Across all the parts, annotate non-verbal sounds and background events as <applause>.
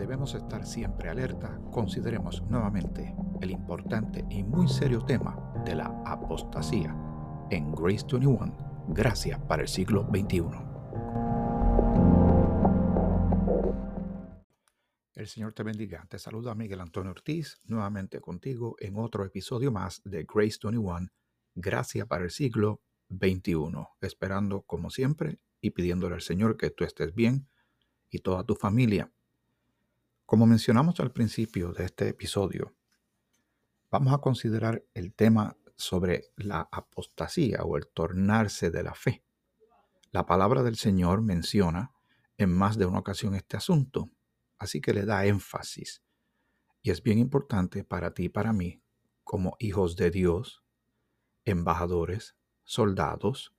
debemos estar siempre alerta, consideremos nuevamente el importante y muy serio tema de la apostasía en Grace 21, Gracias para el siglo XXI. El Señor te bendiga. Te saluda Miguel Antonio Ortiz, nuevamente contigo en otro episodio más de Grace 21, Gracias para el siglo XXI. Esperando, como siempre, y pidiéndole al Señor que tú estés bien y toda tu familia. Como mencionamos al principio de este episodio, vamos a considerar el tema sobre la apostasía o el tornarse de la fe. La palabra del Señor menciona en más de una ocasión este asunto, así que le da énfasis. Y es bien importante para ti y para mí, como hijos de Dios, embajadores, soldados,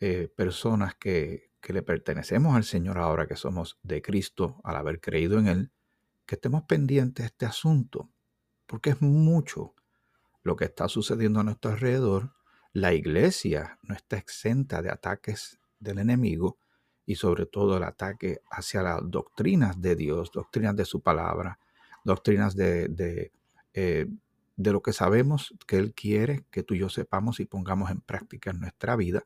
eh, personas que, que le pertenecemos al Señor ahora que somos de Cristo al haber creído en Él, que estemos pendientes de este asunto, porque es mucho lo que está sucediendo a nuestro alrededor. La iglesia no está exenta de ataques del enemigo y sobre todo el ataque hacia las doctrinas de Dios, doctrinas de su palabra, doctrinas de, de, eh, de lo que sabemos que Él quiere que tú y yo sepamos y pongamos en práctica en nuestra vida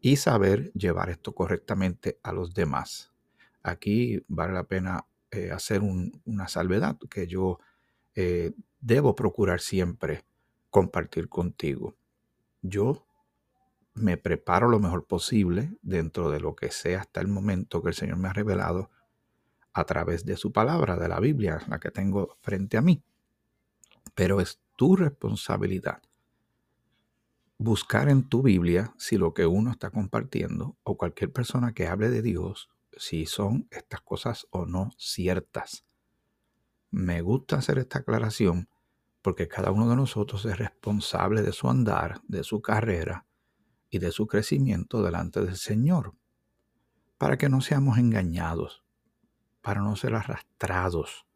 y saber llevar esto correctamente a los demás. Aquí vale la pena eh, hacer una salvedad que yo eh, debo procurar siempre compartir contigo. Yo me preparo lo mejor posible dentro de lo que sea hasta el momento que el Señor me ha revelado a través de su palabra, de la Biblia, la que tengo frente a mí. Pero es tu responsabilidad buscar en tu Biblia si lo que uno está compartiendo o cualquier persona que hable de Dios si son estas cosas o no ciertas. Me gusta hacer esta aclaración porque cada uno de nosotros es responsable de su andar, de su carrera y de su crecimiento delante del Señor, para que no seamos engañados, para no ser arrastrados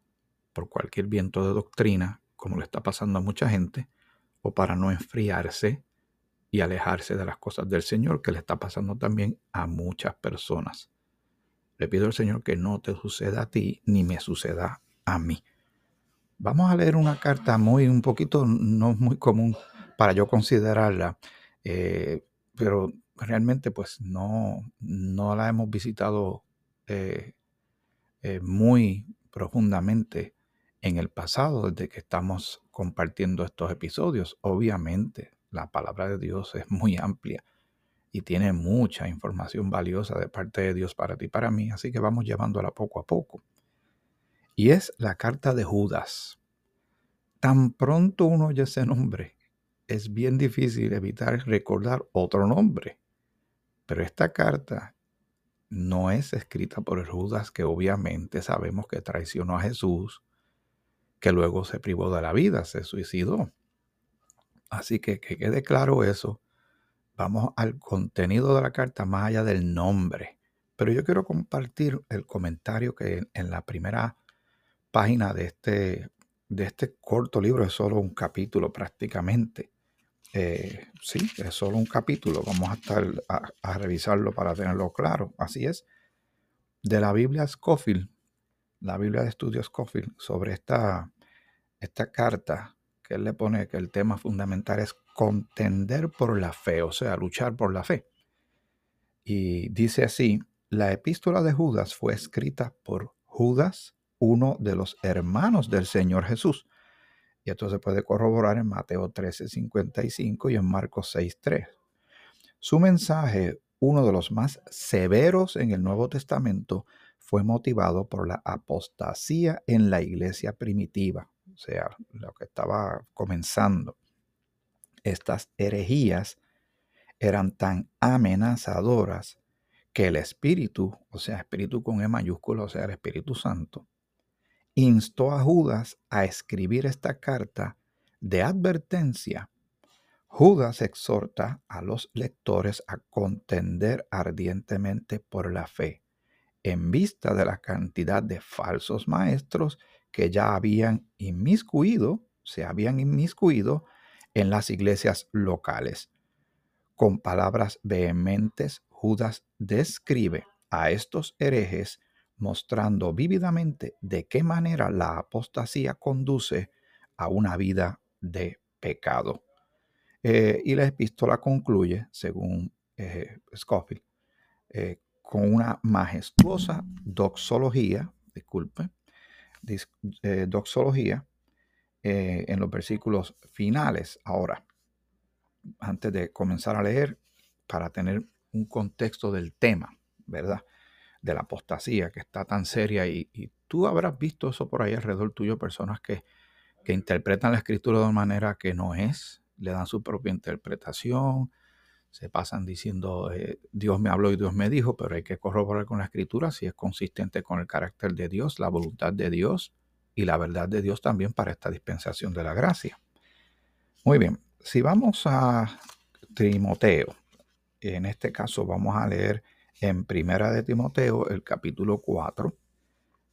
por cualquier viento de doctrina, como le está pasando a mucha gente, o para no enfriarse y alejarse de las cosas del Señor, que le está pasando también a muchas personas. Le pido al Señor que no te suceda a ti ni me suceda a mí. Vamos a leer una carta muy, un poquito, no muy común para yo considerarla, eh, pero realmente pues no, no la hemos visitado eh, eh, muy profundamente en el pasado desde que estamos compartiendo estos episodios. Obviamente la palabra de Dios es muy amplia y tiene mucha información valiosa de parte de Dios para ti y para mí, así que vamos llevándola poco a poco. Y es la carta de Judas. Tan pronto uno oye ese nombre, es bien difícil evitar recordar otro nombre. Pero esta carta no es escrita por el Judas que obviamente sabemos que traicionó a Jesús, que luego se privó de la vida, se suicidó. Así que que quede claro eso vamos al contenido de la carta más allá del nombre. Pero yo quiero compartir el comentario que en la primera página de este, de este corto libro es solo un capítulo prácticamente. Eh, sí, es solo un capítulo. Vamos a estar a, revisarlo para tenerlo claro. Así es. De la Biblia Scofield, la Biblia de Estudios Scofield, sobre esta, esta carta que él le pone que el tema fundamental es contender por la fe, o sea, luchar por la fe. Y dice así, la epístola de Judas fue escrita por Judas, uno de los hermanos del Señor Jesús. Y esto se puede corroborar en Mateo 13:55 y en Marcos 6:3. Su mensaje, uno de los más severos en el Nuevo Testamento, fue motivado por la apostasía en la iglesia primitiva o sea, lo que estaba comenzando. Estas herejías eran tan amenazadoras que el Espíritu, o sea, Espíritu con E mayúsculo, o sea, el Espíritu Santo, instó a Judas a escribir esta carta de advertencia. Judas exhorta a los lectores a contender ardientemente por la fe, en vista de la cantidad de falsos maestros que ya habían inmiscuido, se habían inmiscuido en las iglesias locales. Con palabras vehementes, Judas describe a estos herejes mostrando vívidamente de qué manera la apostasía conduce a una vida de pecado. Eh, y la epístola concluye, según eh, Scofield, eh, con una majestuosa doxología, disculpe, doxología en los versículos finales. Ahora, antes de comenzar a leer, para tener un contexto del tema, ¿verdad? De la apostasía que está tan seria y, tú habrás visto eso por ahí alrededor tuyo, personas que, que interpretan la escritura de manera que no es, le dan su propia interpretación, se pasan diciendo eh, Dios me habló y Dios me dijo, pero hay que corroborar con la escritura si es consistente con el carácter de Dios, la voluntad de Dios y la verdad de Dios también para esta dispensación de la gracia. Muy bien, si vamos a Timoteo, en este caso vamos a leer en Primera de Timoteo el capítulo 4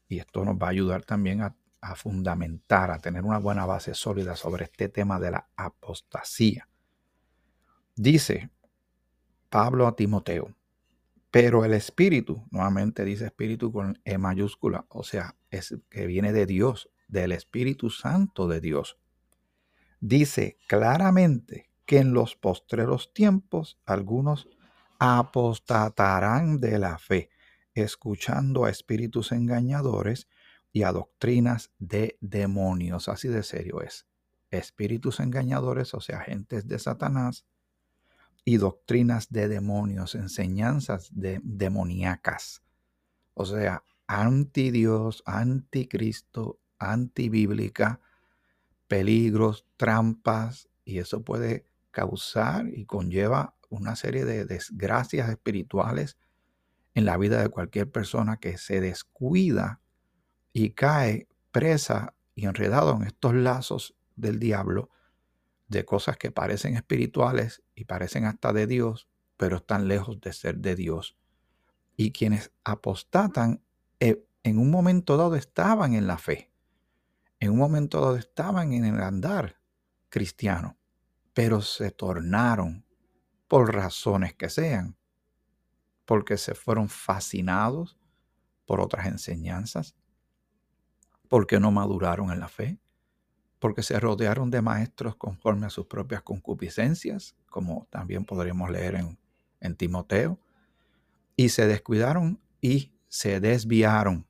y esto nos va a ayudar también a, a fundamentar, a tener una buena base sólida sobre este tema de la apostasía. Dice Pablo a Timoteo, pero el Espíritu, nuevamente dice Espíritu con E mayúscula, o sea, es que viene de Dios, del Espíritu Santo de Dios. Dice claramente que en los postreros tiempos algunos apostatarán de la fe, escuchando a espíritus engañadores y a doctrinas de demonios. Así de serio es. Espíritus engañadores, o sea, agentes de Satanás, y doctrinas de demonios, enseñanzas de demoníacas. O sea, anti Dios, anticristo, antibíblica, peligros, trampas, y eso puede causar y conlleva una serie de desgracias espirituales en la vida de cualquier persona que se descuida y cae presa y enredado en estos lazos del diablo de cosas que parecen espirituales y parecen hasta de Dios, pero están lejos de ser de Dios. Y quienes apostatan eh, en un momento dado estaban en la fe, en un momento dado estaban en el andar cristiano, pero se tornaron por razones que sean, porque se fueron fascinados por otras enseñanzas, porque no maduraron en la fe, porque se rodearon de maestros conforme a sus propias concupiscencias, como también podríamos leer en, Timoteo, y se descuidaron y se desviaron.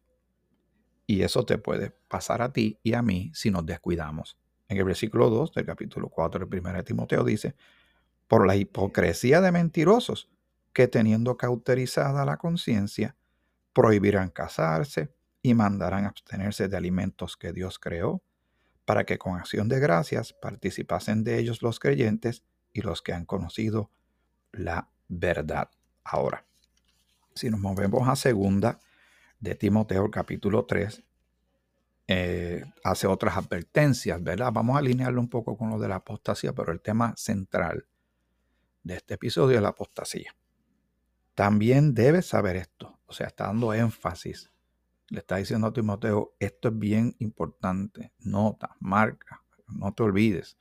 Y eso te puede pasar a ti y a mí si nos descuidamos. En el versículo 2 del capítulo 4 del 1 de Timoteo dice, por la hipocresía de mentirosos que teniendo cauterizada la conciencia, prohibirán casarse y mandarán abstenerse de alimentos que Dios creó para que con acción de gracias participasen de ellos los creyentes y los que han conocido la verdad. Ahora, si nos movemos a segunda de Timoteo capítulo 3, eh, hace otras advertencias, ¿verdad? Vamos a alinearlo un poco con lo de la apostasía, pero el tema central de este episodio es la apostasía. También debes saber esto, o sea, está dando énfasis le está diciendo a Timoteo, esto es bien importante, nota, marca, no te olvides,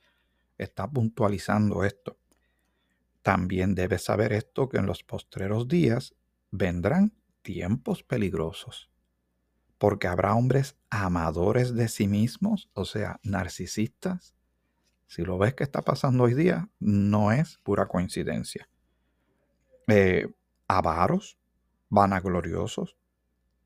está puntualizando esto. También debes saber esto, que en los postreros días vendrán tiempos peligrosos, porque habrá hombres amadores de sí mismos, o sea, narcisistas. Si lo ves que está pasando hoy día, no es pura coincidencia. Eh, avaros, vanagloriosos,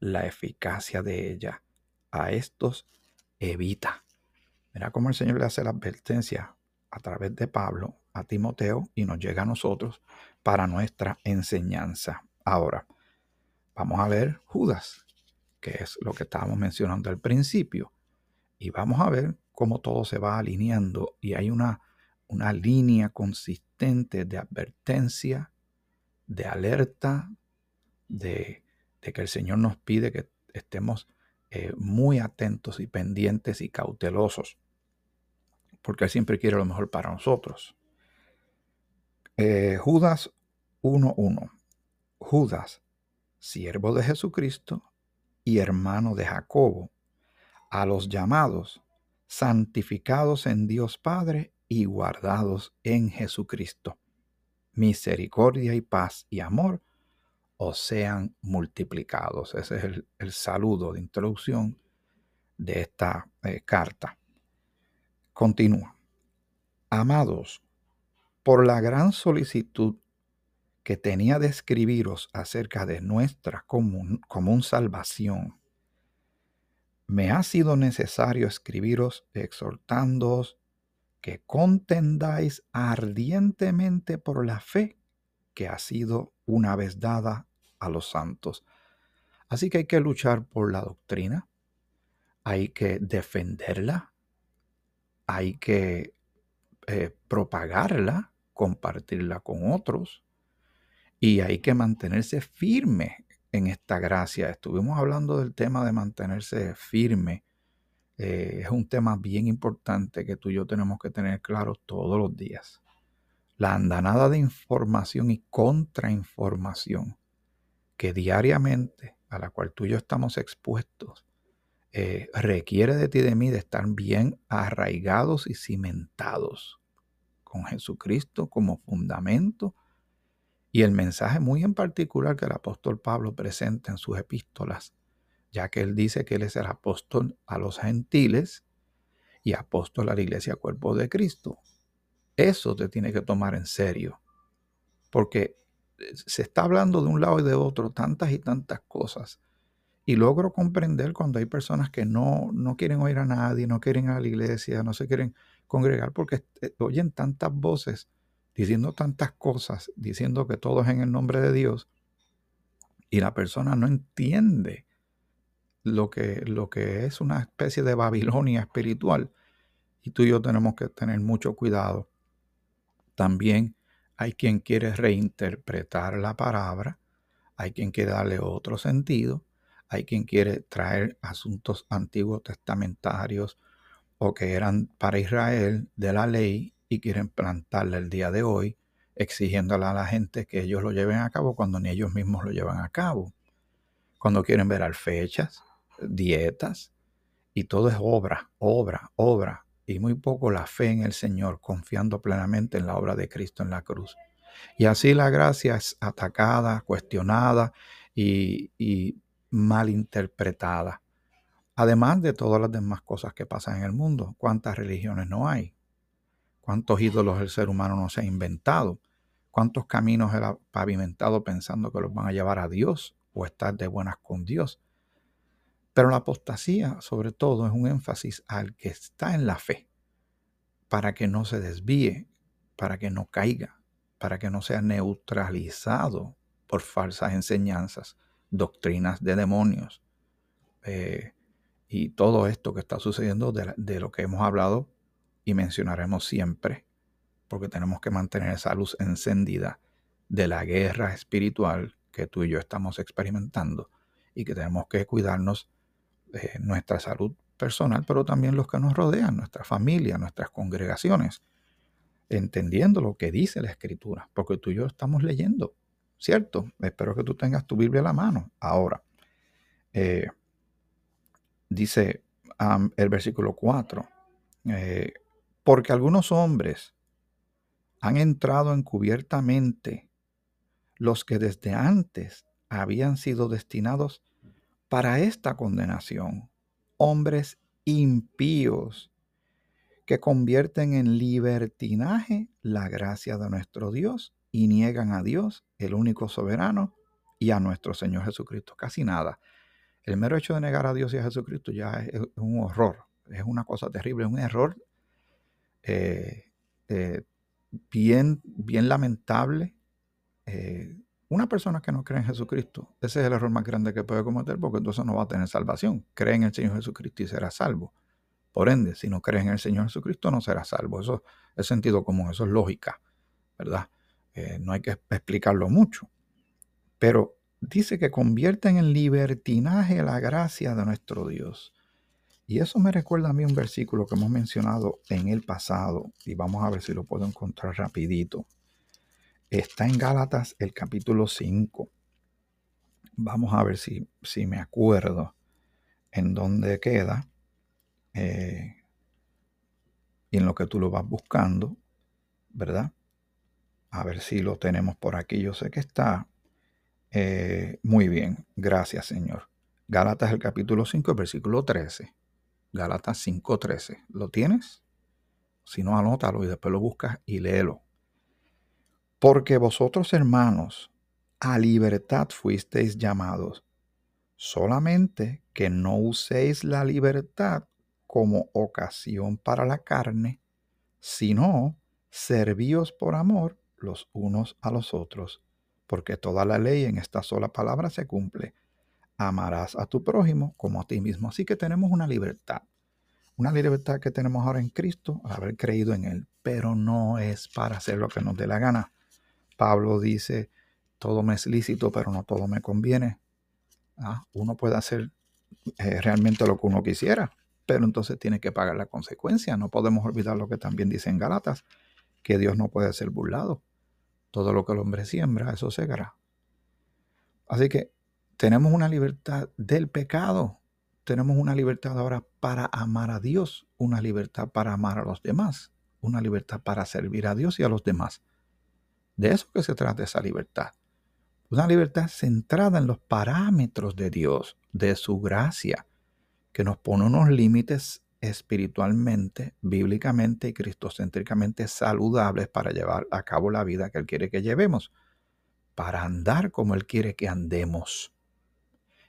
la eficacia de ella. A estos evita. Mira cómo el Señor le hace la advertencia a través de Pablo a Timoteo y nos llega a nosotros para nuestra enseñanza. Ahora, vamos a ver Judas, que es lo que estábamos mencionando al principio. Y vamos a ver cómo todo se va alineando y hay una, una línea consistente de advertencia, de alerta, de de que el Señor nos pide que estemos eh, muy atentos y pendientes y cautelosos, porque Él siempre quiere lo mejor para nosotros. Eh, Judas 1.1. Judas, siervo de Jesucristo y hermano de Jacobo, a los llamados, santificados en Dios Padre y guardados en Jesucristo. Misericordia y paz y amor os sean multiplicados. Ese es el, saludo de introducción de esta eh, carta. Continúa. Amados, por la gran solicitud que tenía de escribiros acerca de nuestra común salvación, me ha sido necesario escribiros exhortándoos que contendáis ardientemente por la fe que ha sido una vez dada a los santos. Así que hay que luchar por la doctrina, hay que defenderla, hay que eh, propagarla, compartirla con otros y hay que mantenerse firme en esta gracia. Estuvimos hablando del tema de mantenerse firme. Eh, es un tema bien importante que tú y yo tenemos que tener claro todos los días. La andanada de información y contrainformación que diariamente a la cual tú y yo estamos expuestos eh, requiere de ti y de mí de estar bien arraigados y cimentados con Jesucristo como fundamento y el mensaje muy en particular que el apóstol Pablo presenta en sus epístolas, ya que él dice que él es el apóstol a los gentiles y apóstol a la iglesia cuerpo de Cristo. Eso te tiene que tomar en serio, porque se está hablando de un lado y de otro tantas y tantas cosas. Y logro comprender cuando hay personas que no, no quieren oír a nadie, no quieren a la iglesia, no se quieren congregar porque eh, oyen tantas voces diciendo tantas cosas, diciendo que todo es en el nombre de Dios, y la persona no entiende lo que, lo que es una especie de Babilonia espiritual. Y tú y yo tenemos que tener mucho cuidado. También hay quien quiere reinterpretar la palabra, hay quien quiere darle otro sentido, hay quien quiere traer asuntos antiguos testamentarios o que eran para Israel de la ley y quieren plantarla el día de hoy, exigiéndole a la gente que ellos lo lleven a cabo cuando ni ellos mismos lo llevan a cabo. Cuando quieren ver fechas, dietas, y todo es obra, obra, obra y muy poco la fe en el Señor, confiando plenamente en la obra de Cristo en la cruz. Y así la gracia es atacada, cuestionada y, y malinterpretada. Además de todas las demás cosas que pasan en el mundo, ¿cuántas religiones no hay? ¿Cuántos ídolos el ser humano no se ha inventado? ¿Cuántos caminos él ha pavimentado pensando que los van a llevar a Dios o estar de buenas con Dios? Pero la apostasía, sobre todo, es un énfasis al que está en la fe, para que no se desvíe, para que no caiga, para que no sea neutralizado por falsas enseñanzas, doctrinas de demonios. Eh, y todo esto que está sucediendo de, de, lo que hemos hablado y mencionaremos siempre, porque tenemos que mantener esa luz encendida de la guerra espiritual que tú y yo estamos experimentando y que tenemos que cuidarnos nuestra salud personal, pero también los que nos rodean, nuestra familia, nuestras congregaciones, entendiendo lo que dice la escritura, porque tú y yo estamos leyendo, ¿cierto? Espero que tú tengas tu Biblia a la mano. Ahora, eh, dice el versículo 4, eh, porque algunos hombres han entrado encubiertamente los que desde antes habían sido destinados para esta condenación hombres impíos que convierten en libertinaje la gracia de nuestro Dios y niegan a Dios, el único soberano, y a nuestro Señor Jesucristo. Casi nada. El mero hecho de negar a Dios y a Jesucristo ya es, un horror, es una cosa terrible, un error eh, eh, bien, bien lamentable, eh, una persona que no cree en Jesucristo, ese es el error más grande que puede cometer porque entonces no va a tener salvación. Cree en el Señor Jesucristo y será salvo. Por ende, si no crees en el Señor Jesucristo, no será salvo. Eso es sentido común, eso es lógica, ¿verdad? Eh, no hay que explicarlo mucho. Pero dice que convierten en libertinaje la gracia de nuestro Dios. Y eso me recuerda a mí un versículo que hemos mencionado en el pasado, y vamos a ver si lo puedo encontrar rapidito. Está en Gálatas el capítulo 5. Vamos a ver si, si me acuerdo en dónde queda. Eh, y en lo que tú lo vas buscando, ¿verdad? A ver si lo tenemos por aquí. Yo sé que está eh, muy bien. Gracias, Señor. Gálatas el capítulo 5, versículo 13. Galatas 5:13. ¿Lo tienes? Si no, anótalo y después lo buscas y léelo. Porque vosotros, hermanos, a libertad fuisteis llamados, solamente que no uséis la libertad como ocasión para la carne, sino servíos por amor los unos a los otros, porque toda la ley en esta sola palabra se cumple amarás a tu prójimo como a ti mismo. Así que tenemos una libertad. Una libertad que tenemos ahora en Cristo al haber creído en Él, pero no es para hacer lo que nos dé la gana. Pablo dice, todo me es lícito, pero no todo me conviene. Ah, uno puede hacer eh, realmente lo que uno quisiera, pero entonces tiene que pagar la consecuencia. No podemos olvidar lo que también dice en Galatas, que Dios no puede ser burlado. Todo lo que el hombre siembra, eso segará. Así que tenemos una libertad del pecado. Tenemos una libertad ahora para amar a Dios, una libertad para amar a los demás, una libertad para servir a Dios y a los demás. De eso que se trata esa libertad. Una libertad centrada en los parámetros de Dios, de su gracia, que nos pone unos límites espiritualmente, bíblicamente y cristocéntricamente saludables para llevar a cabo la vida que Él quiere que llevemos, para andar como Él quiere que andemos.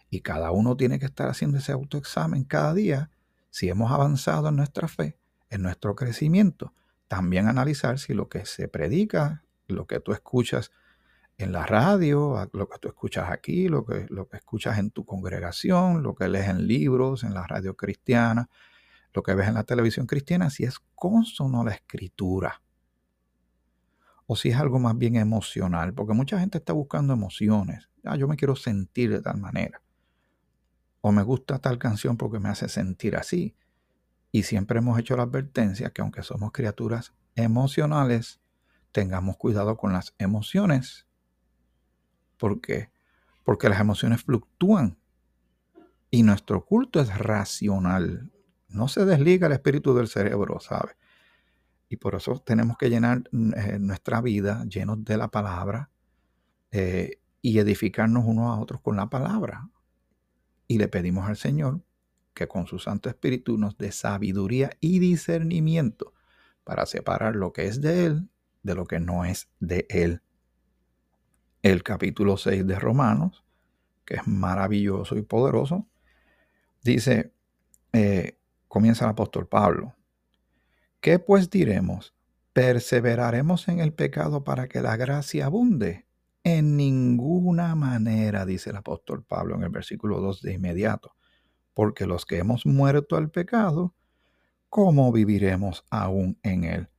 Y cada uno tiene que estar haciendo ese autoexamen cada día si hemos avanzado en nuestra fe, en nuestro crecimiento. También analizar si lo que se predica, lo que tú escuchas en la radio, lo que tú escuchas aquí, lo que, lo que escuchas en tu congregación, lo que lees en libros, en la radio cristiana, lo que ves en la televisión cristiana, si es consono la escritura o si es algo más bien emocional, porque mucha gente está buscando emociones. Ah, yo me quiero sentir de tal manera o me gusta tal canción porque me hace sentir así. Y siempre hemos hecho la advertencia que aunque somos criaturas emocionales, tengamos cuidado con las emociones. ¿Por qué? Porque las emociones fluctúan y nuestro culto es racional. No se desliga el espíritu del cerebro, ¿sabe? Y por eso tenemos que llenar eh, nuestra vida llenos de la palabra eh, y edificarnos unos a otros con la palabra. Y le pedimos al Señor que con su Santo Espíritu nos dé sabiduría y discernimiento para separar lo que es de Él de lo que no es de Él. El capítulo 6 de Romanos, que es maravilloso y poderoso, dice, eh, comienza el apóstol Pablo, ¿qué pues diremos? ¿Perseveraremos en el pecado para que la gracia abunde? En ninguna manera, dice el apóstol Pablo en el versículo 2 de inmediato, porque los que hemos muerto al pecado, ¿cómo viviremos aún en él?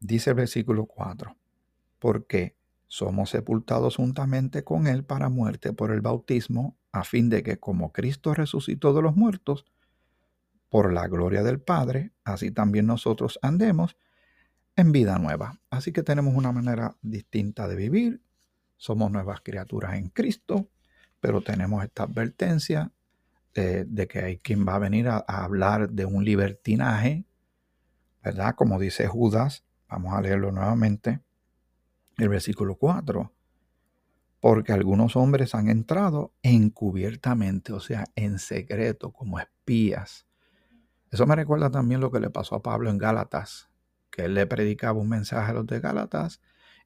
Dice el versículo 4, porque somos sepultados juntamente con él para muerte por el bautismo, a fin de que como Cristo resucitó de los muertos, por la gloria del Padre, así también nosotros andemos en vida nueva. Así que tenemos una manera distinta de vivir, somos nuevas criaturas en Cristo, pero tenemos esta advertencia eh, de que hay quien va a venir a, hablar de un libertinaje, ¿verdad? Como dice Judas, vamos a leerlo nuevamente, el versículo 4, porque algunos hombres han entrado encubiertamente, o sea, en secreto, como espías. Eso me recuerda también lo que le pasó a Pablo en Gálatas, que él le predicaba un mensaje a los de Gálatas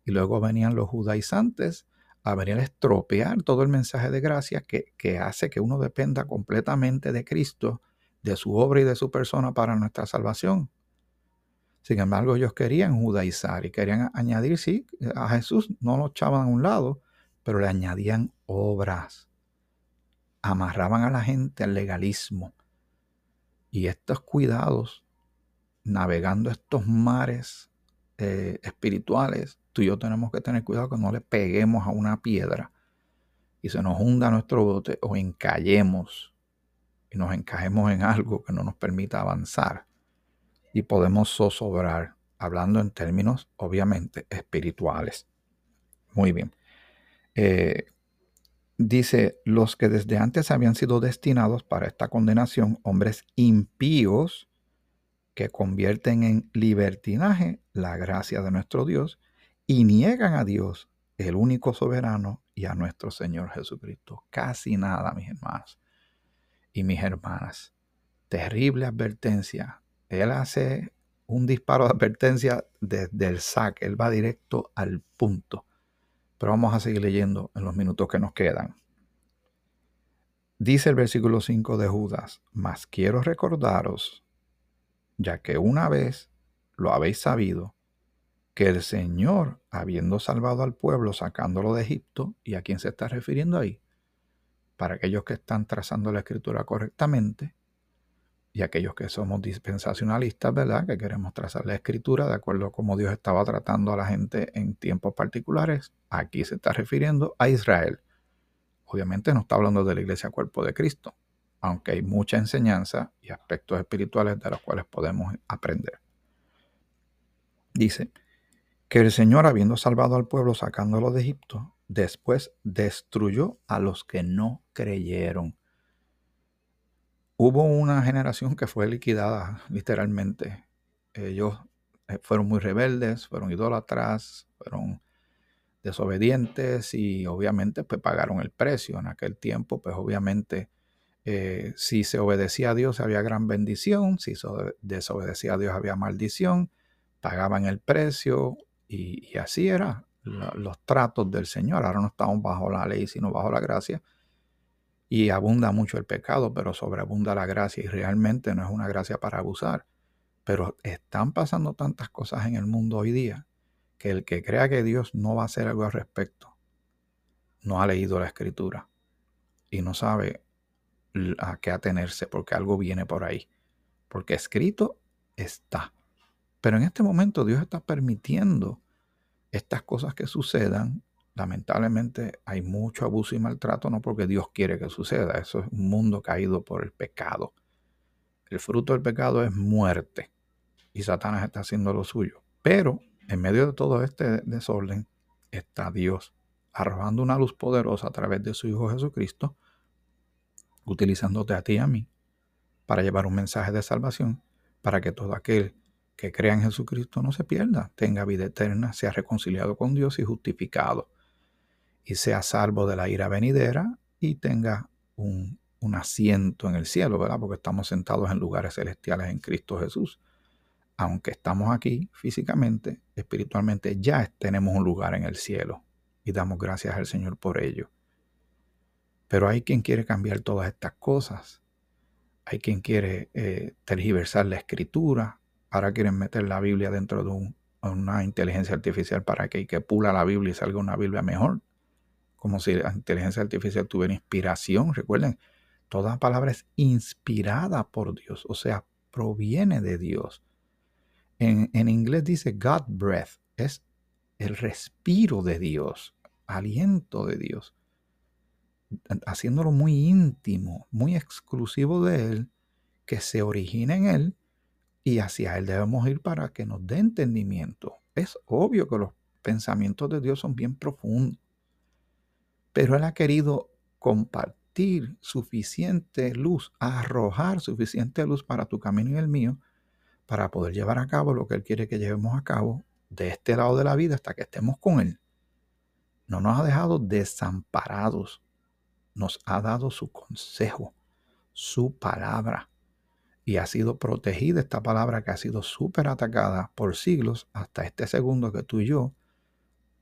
y luego venían los judaizantes a venir a estropear todo el mensaje de gracia que, que hace que uno dependa completamente de Cristo, de su obra y de su persona para nuestra salvación. Sin embargo, ellos querían judaizar y querían añadir, sí, a Jesús no lo echaban a un lado, pero le añadían obras. Amarraban a la gente al legalismo. Y estos cuidados, navegando estos mares eh, espirituales, tú y yo tenemos que tener cuidado que no le peguemos a una piedra y se nos hunda nuestro bote o encallemos y nos encajemos en algo que no nos permita avanzar y podemos zozobrar, hablando en términos obviamente espirituales. Muy bien. Eh, dice, los que desde antes habían sido destinados para esta condenación, hombres impíos que convierten en libertinaje la gracia de nuestro Dios y niegan a Dios, el único soberano, y a nuestro Señor Jesucristo. Casi nada, mis hermanos y mis hermanas. Terrible advertencia. Él hace un disparo de advertencia desde el saque. Él va directo al punto. Pero vamos a seguir leyendo en los minutos que nos quedan. Dice el versículo 5 de Judas, mas quiero recordaros, ya que una vez lo habéis sabido, que el Señor, habiendo salvado al pueblo, sacándolo de Egipto, ¿y a quién se está refiriendo ahí? Para aquellos que están trazando la escritura correctamente y aquellos que somos dispensacionalistas, ¿verdad? Que queremos trazar la escritura de acuerdo a cómo Dios estaba tratando a la gente en tiempos particulares. Aquí se está refiriendo a Israel. Obviamente no está hablando de la iglesia cuerpo de Cristo, aunque hay mucha enseñanza y aspectos espirituales de los cuales podemos aprender. Dice que el Señor, habiendo salvado al pueblo sacándolo de Egipto, después destruyó a los que no creyeron hubo una generación que fue liquidada literalmente. Ellos eh, fueron muy rebeldes, fueron idólatras, fueron desobedientes y obviamente pues pagaron el precio. En aquel tiempo pues obviamente eh, si se obedecía a Dios había gran bendición, si se desobedecía a Dios había maldición, pagaban el precio y, así eran los tratos del Señor. Ahora no estamos bajo la ley sino bajo la gracia y abunda mucho el pecado, pero sobreabunda la gracia y realmente no es una gracia para abusar. Pero están pasando tantas cosas en el mundo hoy día que el que crea que Dios no va a hacer algo al respecto, no ha leído la escritura y no sabe a qué atenerse porque algo viene por ahí. Porque escrito está. Pero en este momento Dios está permitiendo estas cosas que sucedan lamentablemente hay mucho abuso y maltrato, no porque Dios quiere que suceda, eso es un mundo caído por el pecado. El fruto del pecado es muerte y Satanás está haciendo lo suyo. Pero en medio de todo este desorden está Dios arrojando una luz poderosa a través de su Hijo Jesucristo, utilizándote a ti y a mí para llevar un mensaje de salvación, para que todo aquel que crea en Jesucristo no se pierda, tenga vida eterna, sea reconciliado con Dios y justificado y sea salvo de la ira venidera y tenga un, asiento en el cielo, ¿verdad? Porque estamos sentados en lugares celestiales en Cristo Jesús. Aunque estamos aquí físicamente, espiritualmente ya tenemos un lugar en el cielo y damos gracias al Señor por ello. Pero hay quien quiere cambiar todas estas cosas. Hay quien quiere eh, tergiversar la escritura. Ahora quieren meter la Biblia dentro de una inteligencia artificial para que, que pula la Biblia y salga una Biblia mejor como si la inteligencia artificial tuviera inspiración. Recuerden, toda palabra es inspirada por Dios, o sea, proviene de Dios. En, en inglés dice God breath, es el respiro de Dios, aliento de Dios, haciéndolo muy íntimo, muy exclusivo de Él, que se origina en Él y hacia Él debemos ir para que nos dé entendimiento. Es obvio que los pensamientos de Dios son bien profundos pero Él ha querido compartir suficiente luz, arrojar suficiente luz para tu camino y el mío, para poder llevar a cabo lo que Él quiere que llevemos a cabo de este lado de la vida hasta que estemos con Él. No nos ha dejado desamparados, nos ha dado su consejo, su palabra. Y ha sido protegida esta palabra que ha sido súper atacada por siglos hasta este segundo que tú y yo,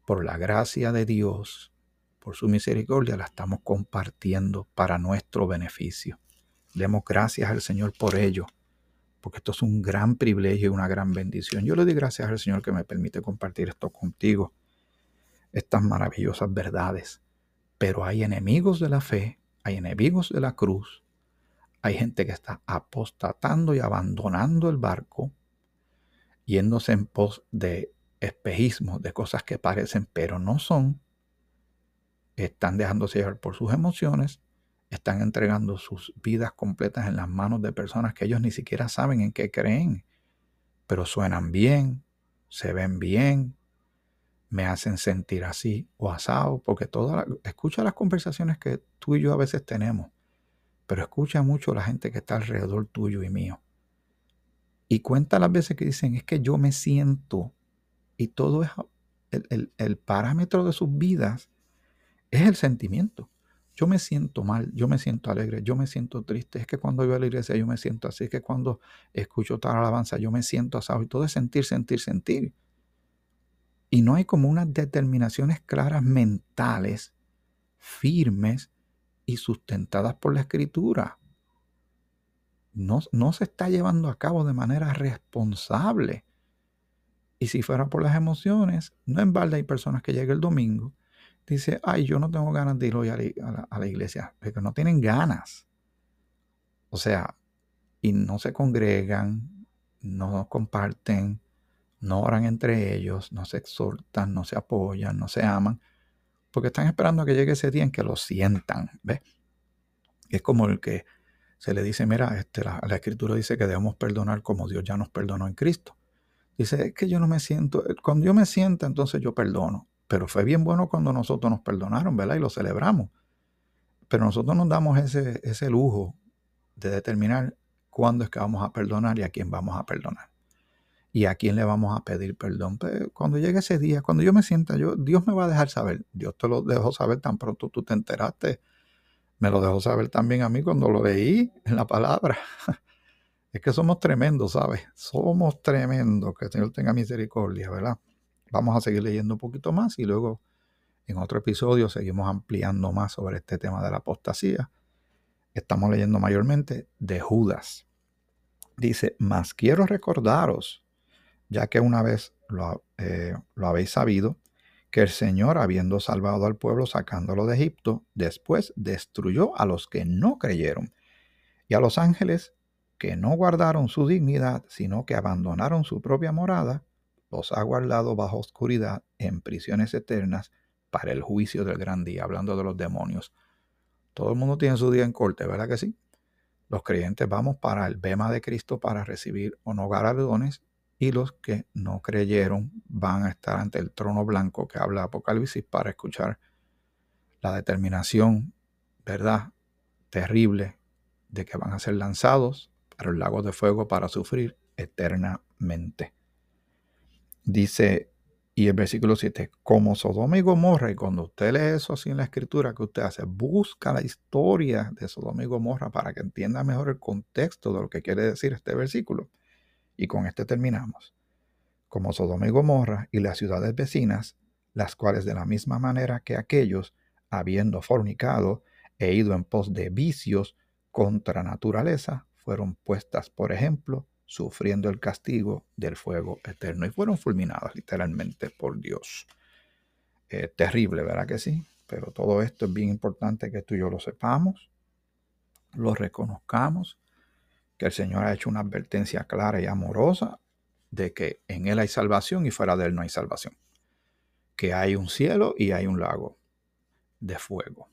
por la gracia de Dios, por su misericordia, la estamos compartiendo para nuestro beneficio. Demos gracias al Señor por ello, porque esto es un gran privilegio y una gran bendición. Yo le doy gracias al Señor que me permite compartir esto contigo, estas maravillosas verdades. Pero hay enemigos de la fe, hay enemigos de la cruz, hay gente que está apostatando y abandonando el barco, yéndose en pos de espejismos, de cosas que parecen pero no son, están dejándose llevar por sus emociones, están entregando sus vidas completas en las manos de personas que ellos ni siquiera saben en qué creen, pero suenan bien, se ven bien, me hacen sentir así o asado, porque toda escucha las conversaciones que tú y yo a veces tenemos, pero escucha mucho la gente que está alrededor tuyo y mío. Y cuenta las veces que dicen, es que yo me siento, y todo es el, el parámetro de sus vidas, es el sentimiento. Yo me siento mal, yo me siento alegre, yo me siento triste. Es que cuando voy a la iglesia yo me siento así, es que cuando escucho tal alabanza yo me siento asado. Y todo es sentir, sentir, sentir. Y no hay como unas determinaciones claras mentales, firmes y sustentadas por la escritura. No, no se está llevando a cabo de manera responsable. Y si fuera por las emociones, no en balde hay personas que llegan el domingo dice, ay, yo no tengo ganas de ir hoy a la, iglesia, porque no tienen ganas. O sea, y no se congregan, no comparten, no oran entre ellos, no se exhortan, no se apoyan, no se aman, porque están esperando a que llegue ese día en que lo sientan. ¿Ves? Es como el que se le dice, mira, este, la, la, escritura dice que debemos perdonar como Dios ya nos perdonó en Cristo. Dice, es que yo no me siento, cuando yo me siento, entonces yo perdono. Pero fue bien bueno cuando nosotros nos perdonaron, ¿verdad? Y lo celebramos. Pero nosotros nos damos ese, ese lujo de determinar cuándo es que vamos a perdonar y a quién vamos a perdonar. Y a quién le vamos a pedir perdón. Pero cuando llegue ese día, cuando yo me sienta, yo, Dios me va a dejar saber. Dios te lo dejó saber tan pronto tú te enteraste. Me lo dejó saber también a mí cuando lo leí en la palabra. <laughs> Es que somos tremendos, ¿sabes? Somos tremendos. Que el Señor tenga misericordia, ¿verdad? Vamos a seguir leyendo un poquito más y luego en otro episodio seguimos ampliando más sobre este tema de la apostasía. Estamos leyendo mayormente de Judas. Dice, mas quiero recordaros, ya que una vez lo, eh, lo habéis sabido, que el Señor, habiendo salvado al pueblo sacándolo de Egipto, después destruyó a los que no creyeron y a los ángeles que no guardaron su dignidad, sino que abandonaron su propia morada, los ha guardado bajo oscuridad en prisiones eternas para el juicio del gran día, hablando de los demonios. Todo el mundo tiene su día en corte, ¿verdad que sí? Los creyentes vamos para el bema de Cristo para recibir o no galardones y los que no creyeron van a estar ante el trono blanco que habla Apocalipsis para escuchar la determinación, ¿verdad? Terrible de que van a ser lanzados para el lago de fuego para sufrir eternamente. Dice, y el versículo 7, como Sodoma y Gomorra, y cuando usted lee eso así en la escritura que usted hace, busca la historia de Sodoma y Gomorra para que entienda mejor el contexto de lo que quiere decir este versículo. Y con este terminamos. Como Sodoma y Gomorra y las ciudades vecinas, las cuales de la misma manera que aquellos, habiendo fornicado e ido en pos de vicios contra naturaleza, fueron puestas, por ejemplo, sufriendo el castigo del fuego eterno y fueron fulminadas literalmente por Dios. Eh, terrible, ¿verdad que sí? Pero todo esto es bien importante que tú y yo lo sepamos, lo reconozcamos, que el Señor ha hecho una advertencia clara y amorosa de que en Él hay salvación y fuera de Él no hay salvación. Que hay un cielo y hay un lago de fuego.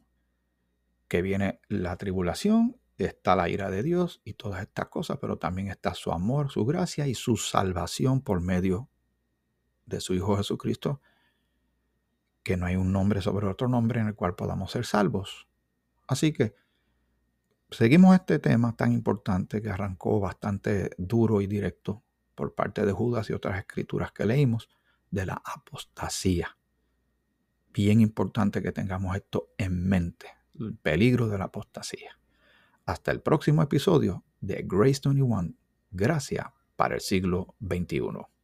Que viene la tribulación está la ira de Dios y todas estas cosas, pero también está su amor, su gracia y su salvación por medio de su Hijo Jesucristo, que no hay un nombre sobre otro nombre en el cual podamos ser salvos. Así que seguimos este tema tan importante que arrancó bastante duro y directo por parte de Judas y otras escrituras que leímos de la apostasía. Bien importante que tengamos esto en mente, el peligro de la apostasía. Hasta el próximo episodio de Grace 21, Gracia para el siglo XXI.